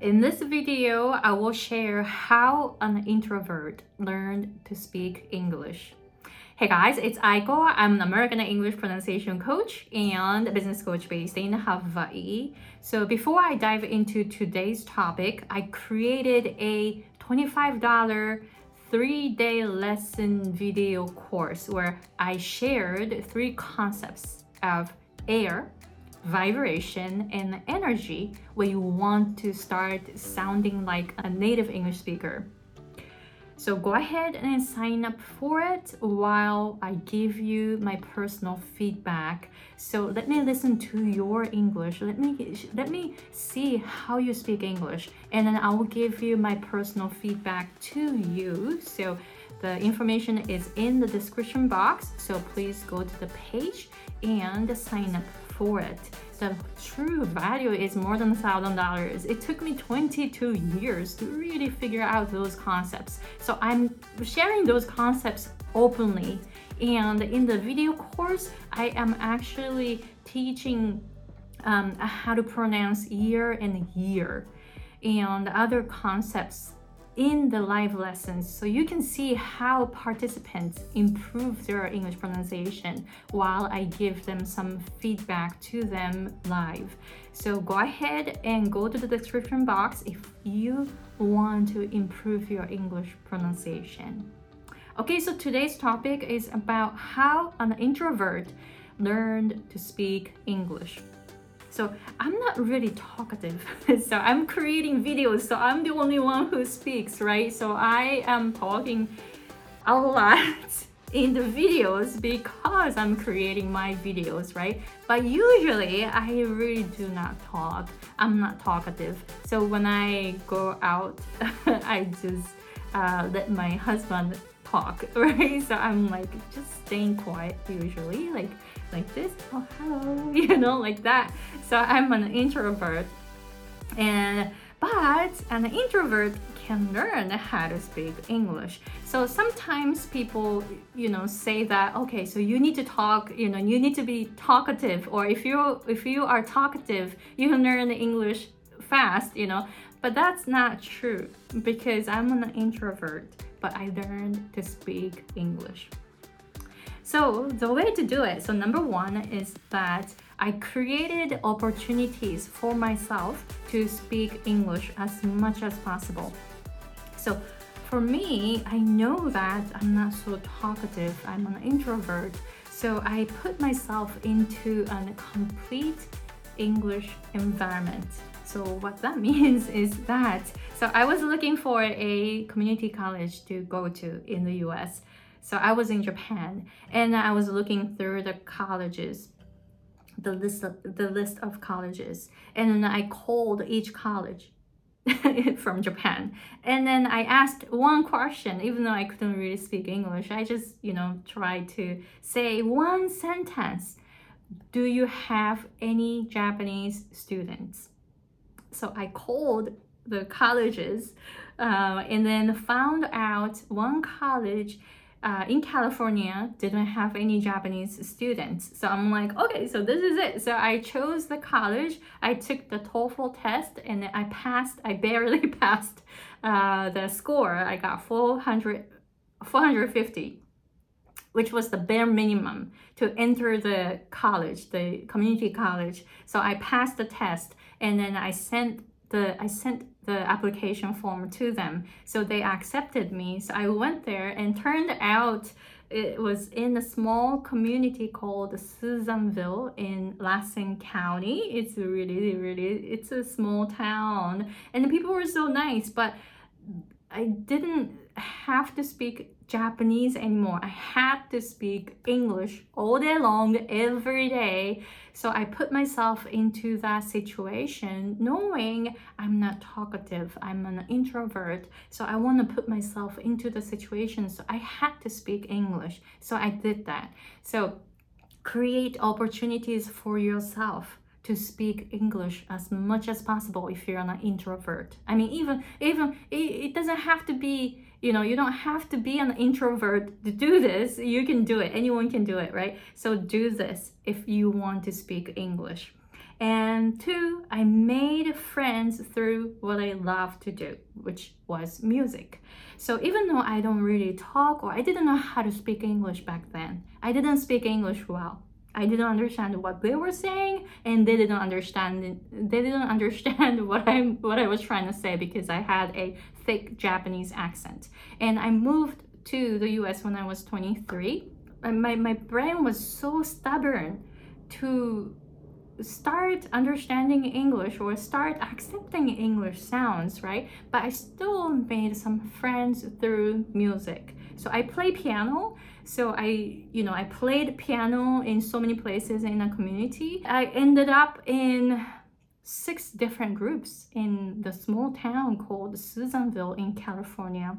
In this video, I will share how an introvert learned to speak English. Hey guys, it's Aiko. I'm an American English pronunciation coach and business coach based in Hawaii. So before I dive into today's topic, I created a $25 three-day lesson video course where I shared three concepts of air, vibration and energy when you want to start sounding like a native English speaker. So go ahead and sign up for it while I give you my personal feedback. So let me listen to your English. Let me let me see how you speak English and then I will give you my personal feedback to you. So the information is in the description box. So please go to the page and sign up for it. The true value is more than a thousand dollars. It took me 22 years to really figure out those concepts. So I'm sharing those concepts openly. And in the video course, I am actually teaching um, how to pronounce year and year and other concepts in the live lessons so you can see how participants improve their English pronunciation while I give them some feedback to them live. So go ahead and go to the description box if you want to improve your English pronunciation. Okay, so today's topic is about how an introvert learned to speak English. So I'm not really talkative. so I'm creating videos, so I'm the only one who speaks, right? So I am talking a lot in the videos because I'm creating my videos, right? But usually I really do not talk. I'm not talkative. So when I go out, I just uh, let my husband talk, right? So I'm like just staying quiet usually, like like this, oh hello, you know, like that. So I'm an introvert, and but an introvert can learn how to speak English. So sometimes people, you know, say that okay, so you need to talk, you know, you need to be talkative, or if you if you are talkative, you can learn English fast, you know. But that's not true because I'm an introvert but I learned to speak English. So the way to do it, so number one is that I created opportunities for myself to speak English as much as possible. So for me, I know that I'm not so talkative, I'm an introvert. So I put myself into a complete English environment. So what that means is that so I was looking for a community college to go to in the US. So I was in Japan and I was looking through the colleges, the list of, the list of colleges, and then I called each college from Japan. And then I asked one question, even though I couldn't really speak English. I just, you know, tried to say one sentence. Do you have any Japanese students? So I called the colleges uh, and then found out one college uh, in California didn't have any Japanese students. So I'm like, okay, so this is it. So I chose the college. I took the TOEFL test and I passed. I barely passed uh, the score. I got 400, 450 which was the bare minimum to enter the college, the community college. So I passed the test and then I sent the I sent the application form to them. So they accepted me. So I went there and turned out it was in a small community called Susanville in Lassen County. It's really, really, it's a small town. And the people were so nice, but I didn't have to speak Japanese anymore. I had to speak English all day long, every day. So I put myself into that situation knowing I'm not talkative, I'm an introvert. So I want to put myself into the situation. So I had to speak English. So I did that. So create opportunities for yourself to speak English as much as possible if you're an introvert. I mean, even even it, it doesn't have to be you know you don't have to be an introvert to do this you can do it anyone can do it right so do this if you want to speak english And two, I made friends through what I love to do, which was music. So even though I don't really talk or I didn't know how to speak English back then, I didn't speak English well. I didn't understand what they were saying and they didn't understand they didn't understand what I what I was trying to say because I had a thick Japanese accent. And I moved to the US when I was 23. And my, my brain was so stubborn to start understanding English or start accepting English sounds, right? But I still made some friends through music. So I play piano. So I, you know, I played piano in so many places in the community. I ended up in six different groups in the small town called Susanville in California.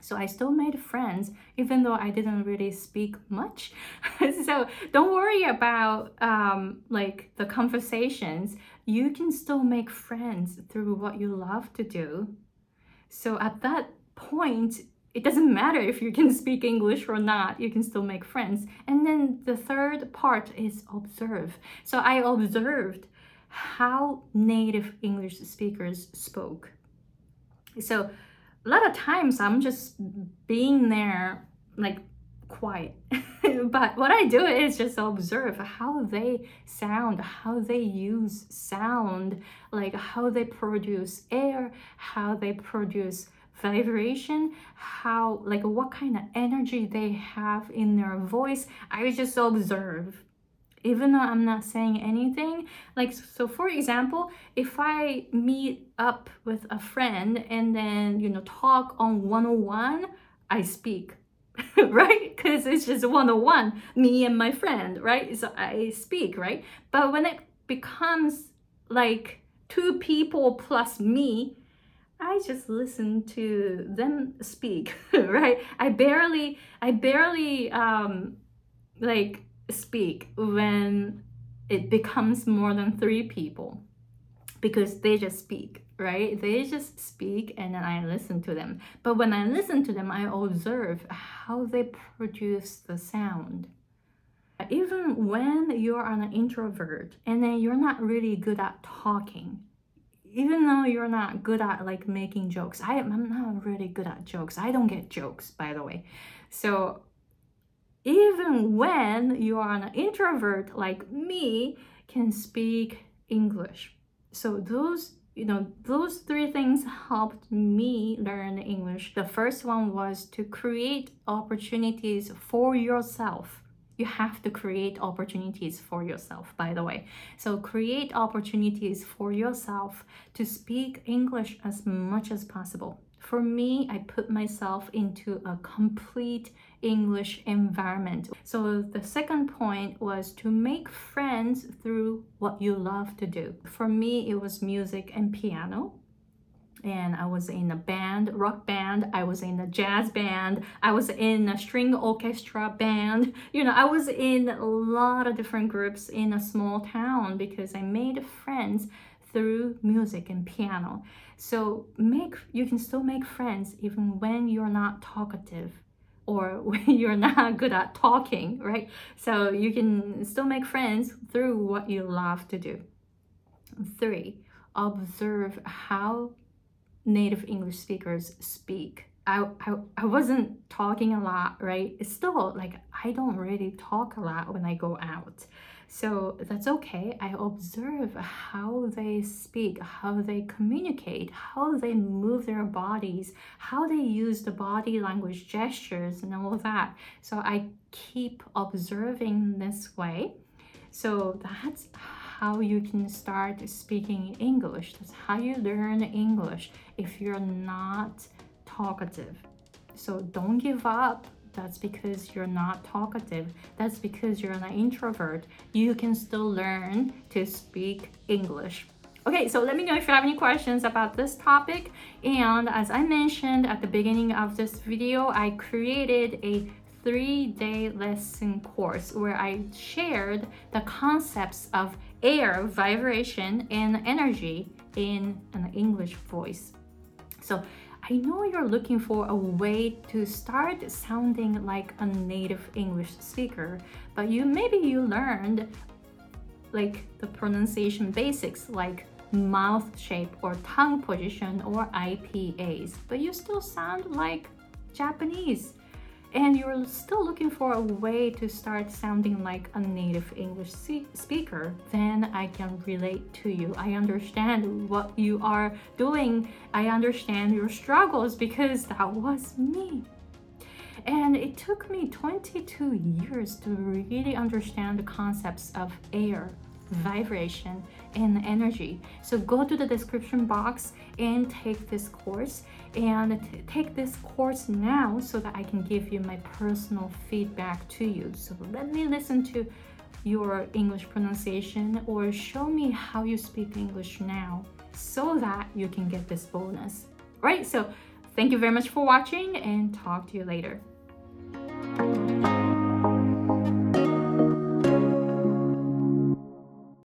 So I still made friends, even though I didn't really speak much. so don't worry about um, like the conversations. You can still make friends through what you love to do. So at that point, it doesn't matter if you can speak English or not, you can still make friends. And then the third part is observe. So I observed how native English speakers spoke. So a lot of times I'm just being there like quiet. but what I do is just observe how they sound, how they use sound, like how they produce air, how they produce vibration, how like what kind of energy they have in their voice. I just observe even though I'm not saying anything. Like, so for example, if I meet up with a friend and then, you know, talk on 101, I speak, right? Because it's just 101, me and my friend, right? So I speak, right? But when it becomes like two people plus me, I just listen to them speak, right? I barely, I barely, um, like speak when it becomes more than three people because they just speak right? They just speak and then i listen to them. But when i listen to them i observe how they produce the sound. Even when you're an introvert and then you're not really good at talking even though you're not good at like making jokes I, i'm not really good at jokes. I don't get jokes by the way. So even when you are an introvert like me, can speak English. So those you know those three things helped me learn english. The first one was to create opportunities for yourself. You have to create opportunities for yourself by the way. So create opportunities for yourself to speak english as much as possible for me, I put myself into a complete English environment. So the second point was to make friends through what you love to do. For me, it was music and piano and I was in a band, rock band, I was in a jazz band, I was in a string orchestra band. You know, I was in a lot of different groups in a small town because I made friends through music and piano. So make you can still make friends even when you're not talkative or when you're not good at talking, right? So you can still make friends through what you love to do. Three, observe how native English speakers speak. I, I, I wasn't talking a lot, right? It's still like I don't really talk a lot when I go out. So that's okay. I observe how they speak, how they communicate, how they move their bodies, how they use the body language gestures and all that. So I keep observing this way. So that's how you can start speaking English. That's how you learn English if you're not talkative. So don't give up that's because you're not talkative. That's because you're an introvert. You can still learn to speak English. Okay, so let me know if you have any questions about this topic. And as I mentioned at the beginning of this video, I created a three-day lesson course where I shared the concepts of air, vibration, and energy in an English voice. So I know you're looking for a way to start sounding like a native English speaker, but you maybe you learned like the pronunciation basics like mouth shape or tongue position or IPAs, but you still sound like Japanese and you're still looking for a way to start sounding like a native English speaker, then I can relate to you. I understand what you are doing. I understand your struggles because that was me. And it took me 22 years to really understand the concepts of air, vibration, and energy. So go to the description box and take this course and take this course now so that I can give you my personal feedback to you. So let me listen to your English pronunciation or show me how you speak English now so that you can get this bonus. All right, so thank you very much for watching and talk to you later.